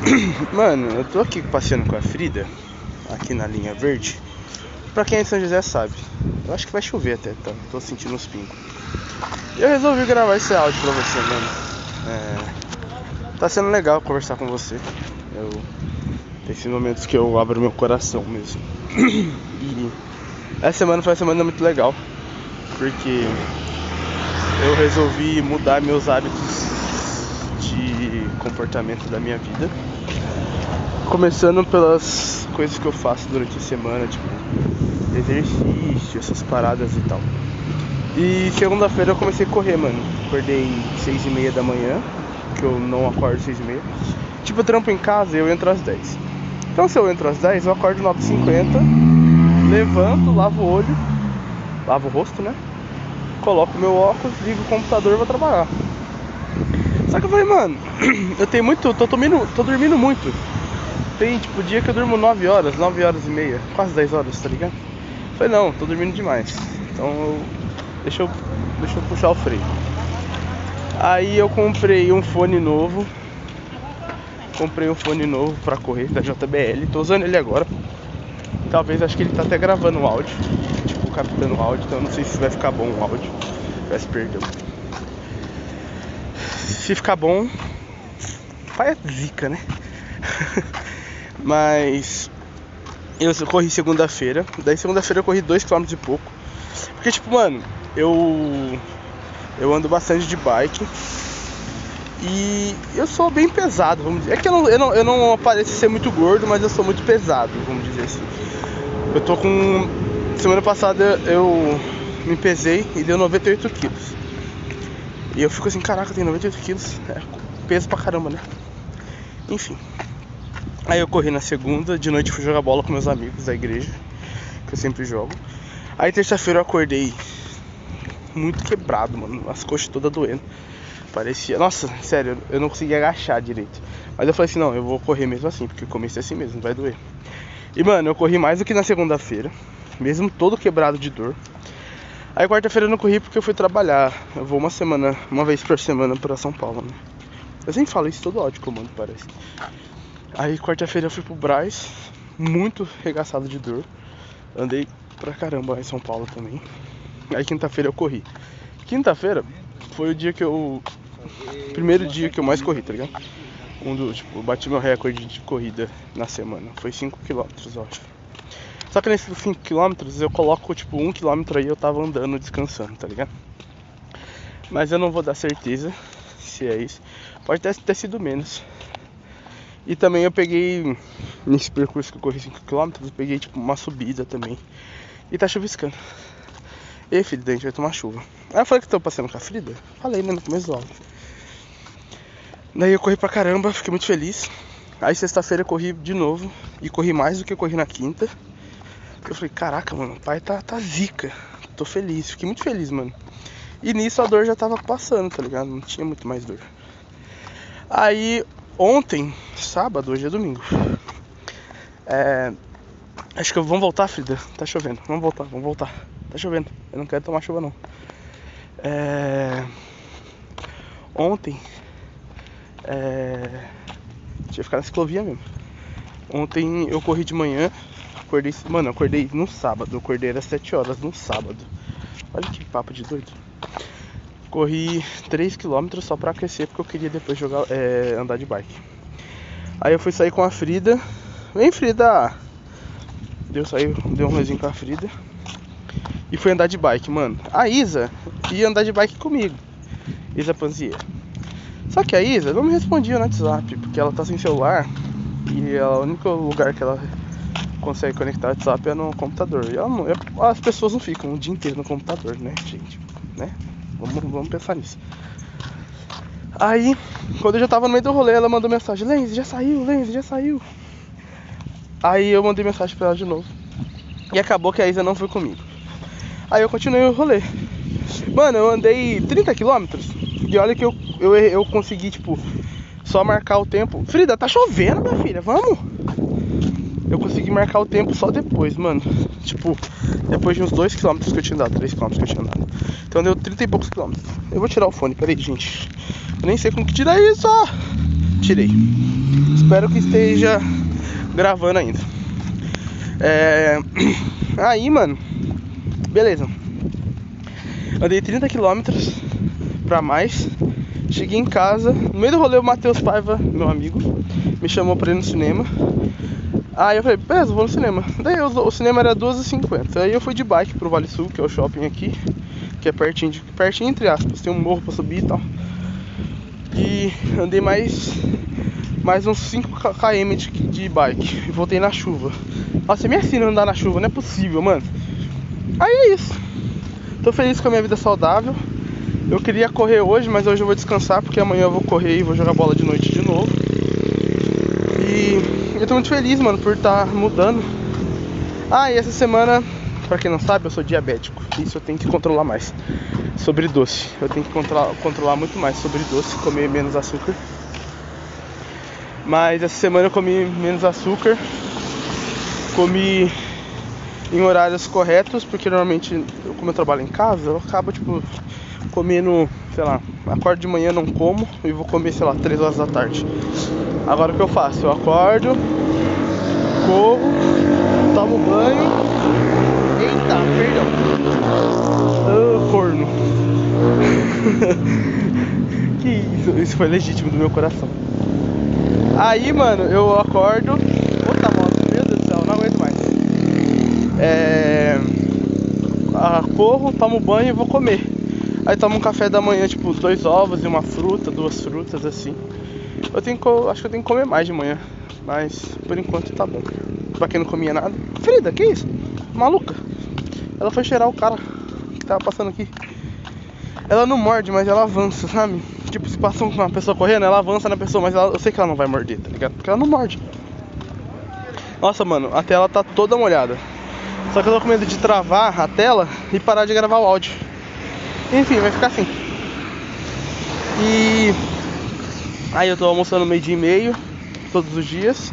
Mano, eu tô aqui passeando com a Frida, aqui na linha verde. Pra quem é de São José sabe, eu acho que vai chover até, tá? Tô sentindo os pingos. Eu resolvi gravar esse áudio pra você, mano. É... Tá sendo legal conversar com você. Eu... Tem esses momentos que eu abro meu coração mesmo. e essa semana foi uma semana muito legal. Porque eu resolvi mudar meus hábitos comportamento da minha vida. Começando pelas coisas que eu faço durante a semana, tipo exercício, essas paradas e tal. E segunda-feira eu comecei a correr, mano. Acordei seis e meia da manhã, que eu não acordo seis e meia. Tipo, eu trampo em casa e eu entro às 10. Então se eu entro às 10, eu acordo 9h50, levanto, lavo o olho, lavo o rosto, né? Coloco meu óculos, ligo o computador e vou trabalhar. Só que eu falei, mano, eu tenho muito. tô dormindo, tô dormindo muito. Tem tipo dia que eu durmo 9 horas, 9 horas e meia, quase 10 horas, tá ligado? Eu falei, não, tô dormindo demais. Então eu, deixa eu. Deixa eu puxar o freio. Aí eu comprei um fone novo. Comprei um fone novo pra correr da JBL. Tô usando ele agora. Talvez acho que ele tá até gravando o áudio. Tipo, captando o áudio. Então não sei se vai ficar bom o áudio. Peço perdão. Se ficar bom, é zica, né? Mas eu corri segunda-feira. Daí segunda-feira eu corri 2km e pouco. Porque tipo, mano, eu eu ando bastante de bike. E eu sou bem pesado, vamos dizer. É que eu não, eu não, eu não ser muito gordo, mas eu sou muito pesado, vamos dizer assim. Eu tô com. Semana passada eu me pesei e deu 98 quilos. E eu fico assim, caraca, tem 98 quilos. É peso pra caramba, né? Enfim. Aí eu corri na segunda, de noite fui jogar bola com meus amigos da igreja, que eu sempre jogo. Aí terça-feira eu acordei muito quebrado, mano. As coxas todas doendo. Parecia. Nossa, sério, eu não conseguia agachar direito. Mas eu falei assim, não, eu vou correr mesmo assim, porque começo é assim mesmo, vai doer. E mano, eu corri mais do que na segunda-feira, mesmo todo quebrado de dor. Aí quarta-feira eu não corri porque eu fui trabalhar. Eu vou uma semana, uma vez por semana pra São Paulo, né? Eu sempre falo isso todo ódio que eu mando, parece. Aí quarta-feira eu fui pro Braz, muito regaçado de dor. Andei pra caramba em São Paulo também. Aí quinta-feira eu corri. Quinta-feira foi o dia que eu. Primeiro dia que eu mais corri, tá ligado? Um do, tipo, bati meu recorde de corrida na semana. Foi 5km, eu acho. Só que nesses 5km eu coloco tipo 1km aí eu tava andando descansando, tá ligado? Mas eu não vou dar certeza se é isso. Pode ter, ter sido menos. E também eu peguei nesse percurso que eu corri 5km, eu peguei tipo uma subida também. E tá chuviscando. E filho, a gente vai tomar chuva. Aí eu falei que tô passeando com a Frida. Falei, né, no começo do áudio. Daí eu corri pra caramba, fiquei muito feliz. Aí sexta-feira eu corri de novo. E corri mais do que eu corri na quinta. Eu falei, caraca, mano, o pai tá, tá zica. Tô feliz, fiquei muito feliz, mano. E nisso a dor já tava passando, tá ligado? Não tinha muito mais dor. Aí ontem, sábado, hoje é domingo. É. Acho que vamos voltar, Frida. Tá chovendo. Vamos voltar, vamos voltar. Tá chovendo. Eu não quero tomar chuva não. É. Ontem. É. Eu ficar na ciclovia mesmo. Ontem eu corri de manhã Acordei, mano, acordei no sábado. Acordei às 7 horas no sábado. Olha que papo de doido. Corri 3km só pra aquecer porque eu queria depois jogar, é, andar de bike. Aí eu fui sair com a Frida. Vem Frida! Deu sair, deu um rolezinho com a Frida. E fui andar de bike, mano. A Isa ia andar de bike comigo. Isa Panzier. Só que a Isa não me respondia no WhatsApp, porque ela tá sem celular. E é o único lugar que ela consegue conectar o WhatsApp é no computador. E as pessoas não ficam o dia inteiro no computador, né, gente? Né? Vamos, vamos pensar nisso. Aí, quando eu já tava no meio do rolê, ela mandou mensagem: Lenz, já saiu, Lenz, já saiu. Aí eu mandei mensagem pra ela de novo. E acabou que a Isa não foi comigo. Aí eu continuei o rolê. Mano, eu andei 30 km e olha que eu, eu, eu consegui, tipo, só marcar o tempo. Frida, tá chovendo, minha filha, vamos? Eu consegui marcar o tempo só depois, mano. Tipo, depois de uns 2km que eu tinha andado, 3km que eu tinha andado. Então deu 30 e poucos quilômetros. Eu vou tirar o fone, peraí, gente. Eu nem sei como que tira isso, tirei. Espero que esteja gravando ainda. É... Aí, mano, beleza. Andei 30 quilômetros pra mais. Cheguei em casa. No meio do rolê, o Matheus Paiva, meu amigo, me chamou pra ir no cinema. Aí eu falei, beleza, vou no cinema. Daí eu, o cinema era 12h50. Aí eu fui de bike pro Vale Sul, que é o shopping aqui, que é pertinho, de, pertinho entre aspas, tem um morro pra subir e tal. E andei mais mais uns 5 km de, de bike. E voltei na chuva. Nossa, me ensina a andar na chuva, não é possível, mano. Aí é isso. Tô feliz com a minha vida saudável. Eu queria correr hoje, mas hoje eu vou descansar porque amanhã eu vou correr e vou jogar bola de noite de novo. E eu tô muito feliz, mano, por estar tá mudando. Ah, e essa semana, pra quem não sabe, eu sou diabético. Isso eu tenho que controlar mais. Sobre doce. Eu tenho que controlar, controlar muito mais sobre doce, comer menos açúcar. Mas essa semana eu comi menos açúcar. Comi em horários corretos, porque normalmente, como eu trabalho em casa, eu acabo, tipo, comendo, sei lá, acordo de manhã, não como e vou comer, sei lá, 3 horas da tarde. Agora o que eu faço? Eu acordo, corro, tomo banho. Eita, perdão. Oh, corno. que isso, isso foi legítimo do meu coração. Aí, mano, eu acordo. Puta moto, meu Deus do céu, não aguento mais. É. Ah, corro, tomo banho e vou comer. Aí tomo um café da manhã, tipo, dois ovos e uma fruta, duas frutas assim. Eu tenho que, acho que eu tenho que comer mais de manhã, mas por enquanto tá bom. Pra quem não comia nada. Frida, que isso? Maluca. Ela foi cheirar o cara que tava passando aqui. Ela não morde, mas ela avança, sabe? Tipo, se passa uma pessoa correndo, ela avança na pessoa, mas ela, eu sei que ela não vai morder, tá ligado? Porque ela não morde. Nossa, mano, a tela tá toda molhada. Só que eu tô com medo de travar a tela e parar de gravar o áudio. Enfim, vai ficar assim. E aí eu tô almoçando meio dia e meio todos os dias.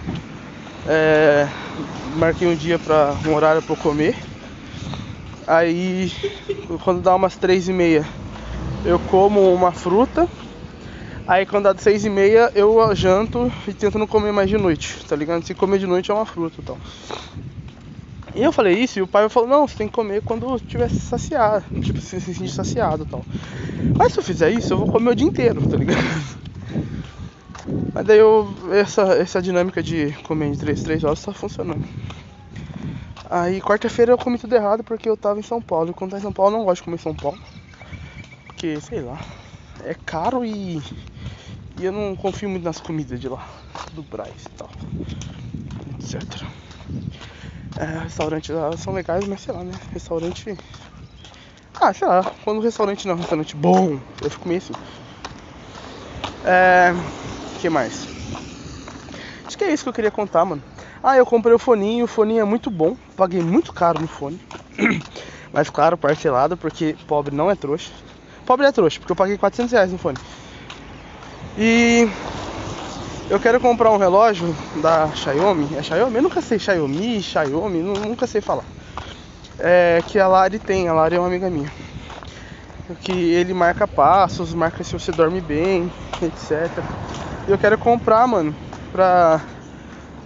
É, marquei um dia para um horário para comer. Aí quando dá umas três e meia eu como uma fruta. Aí quando dá seis e meia eu janto e tento não comer mais de noite, tá ligado? Se comer de noite é uma fruta e tal. E eu falei isso e o pai falou, não, você tem que comer quando estiver saciado, tipo, se sentir saciado e tal. Mas se eu fizer isso, eu vou comer o dia inteiro, tá ligado? Mas daí eu, essa, essa dinâmica de comer em 3, 3 horas tá funcionando. Aí quarta-feira eu comi tudo errado porque eu tava em São Paulo. E quando tá em São Paulo eu não gosto de comer em São Paulo. Porque, sei lá, é caro e, e eu não confio muito nas comidas de lá, do Braz e tal, etc. É, restaurantes lá são legais, mas sei lá, né? Restaurante. Ah, sei lá, quando o restaurante não é um restaurante bom, eu fico meio assim. É. que mais? Acho que é isso que eu queria contar, mano. Ah, eu comprei o foninho, o foninho é muito bom. Paguei muito caro no fone. Mas claro, parcelado, porque pobre não é trouxa. Pobre é trouxa, porque eu paguei 400 reais no fone. E eu quero comprar um relógio da Xiaomi. É Xiaomi? Eu nunca sei Xiaomi, Xiaomi, nunca sei falar. É, que a Lari tem, a Lari é uma amiga minha. Que ele marca passos, marca se você dorme bem, etc. E eu quero comprar, mano, pra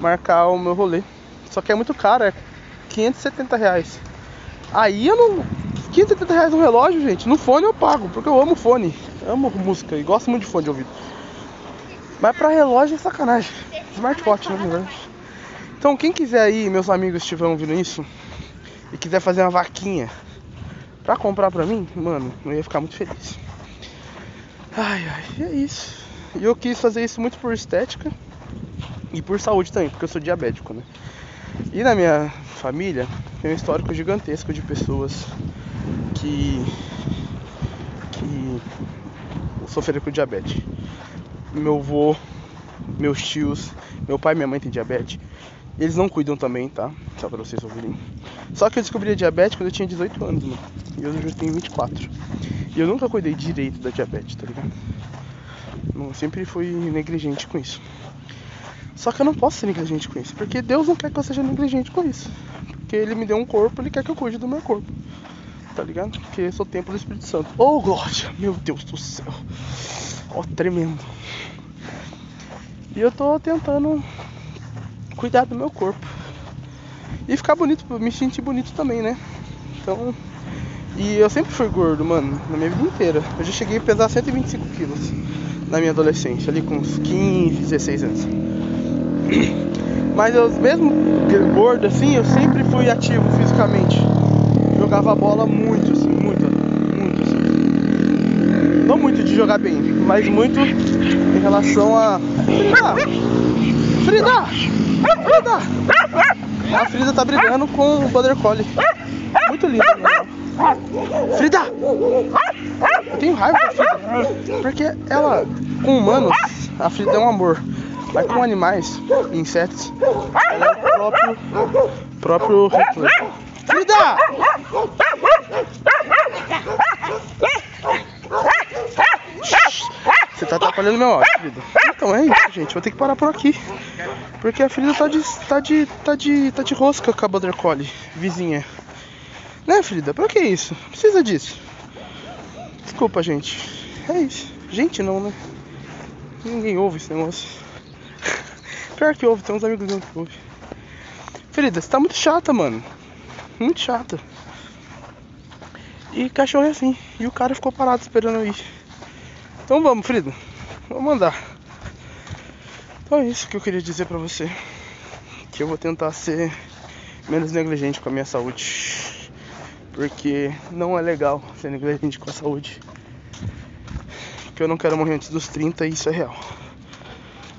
marcar o meu rolê. Só que é muito caro, é 570 reais. Aí eu não. 570 reais no relógio, gente. No fone eu pago, porque eu amo fone. amo música e gosto muito de fone de ouvido. Mas pra relógio é sacanagem. Smartwatch, na verdade. Então quem quiser aí, meus amigos estiverem ouvindo isso e quiser fazer uma vaquinha pra comprar pra mim, mano, eu ia ficar muito feliz. Ai ai, é isso. E eu quis fazer isso muito por estética e por saúde também, porque eu sou diabético, né? E na minha família tem um histórico gigantesco de pessoas que que sofreram com diabetes meu avô, meus tios, meu pai e minha mãe têm diabetes. Eles não cuidam também, tá? Só pra vocês ouvirem. Só que eu descobri a diabetes quando eu tinha 18 anos, mano. E hoje eu tenho 24. E eu nunca cuidei direito da diabetes, tá ligado? Eu sempre fui negligente com isso. Só que eu não posso ser negligente com isso. Porque Deus não quer que eu seja negligente com isso. Porque Ele me deu um corpo, Ele quer que eu cuide do meu corpo. Tá ligado? Porque eu sou templo do Espírito Santo. Oh, glória! Meu Deus do céu! Ó, tremendo. E eu tô tentando cuidar do meu corpo. E ficar bonito, me sentir bonito também, né? Então. E eu sempre fui gordo, mano, na minha vida inteira. Eu já cheguei a pesar 125 quilos na minha adolescência, ali com uns 15, 16 anos. Mas eu, mesmo gordo assim, eu sempre fui ativo fisicamente. Jogava bola muito, assim. Não muito de jogar bem, mas muito em relação a. Frida! Frida! Frida! A Frida tá brigando com o Border Collie. Muito lindo, né? Frida! Eu tenho raiva da Frida. Porque ela, com humanos, a Frida é um amor. Mas com animais, insetos, ela é o próprio, próprio. Frida! Você tá atrapalhando meu áudio, Frida. Então é isso, gente. Vou ter que parar por aqui. Porque a Frida tá de, tá de, tá de, tá de rosca com a Border Collie, vizinha. Né, Frida? Pra que isso? Precisa disso. Desculpa, gente. É isso. Gente, não, né? Ninguém ouve esse negócio. Pior que ouve, tem uns amigos meus que ouvem. Frida, você tá muito chata, mano. Muito chata. E cachorro é assim. E o cara ficou parado esperando eu ir. Então vamos, Frida. Vamos andar. Então é isso que eu queria dizer pra você. Que eu vou tentar ser menos negligente com a minha saúde. Porque não é legal ser negligente com a saúde. Porque eu não quero morrer antes dos 30 e isso é real.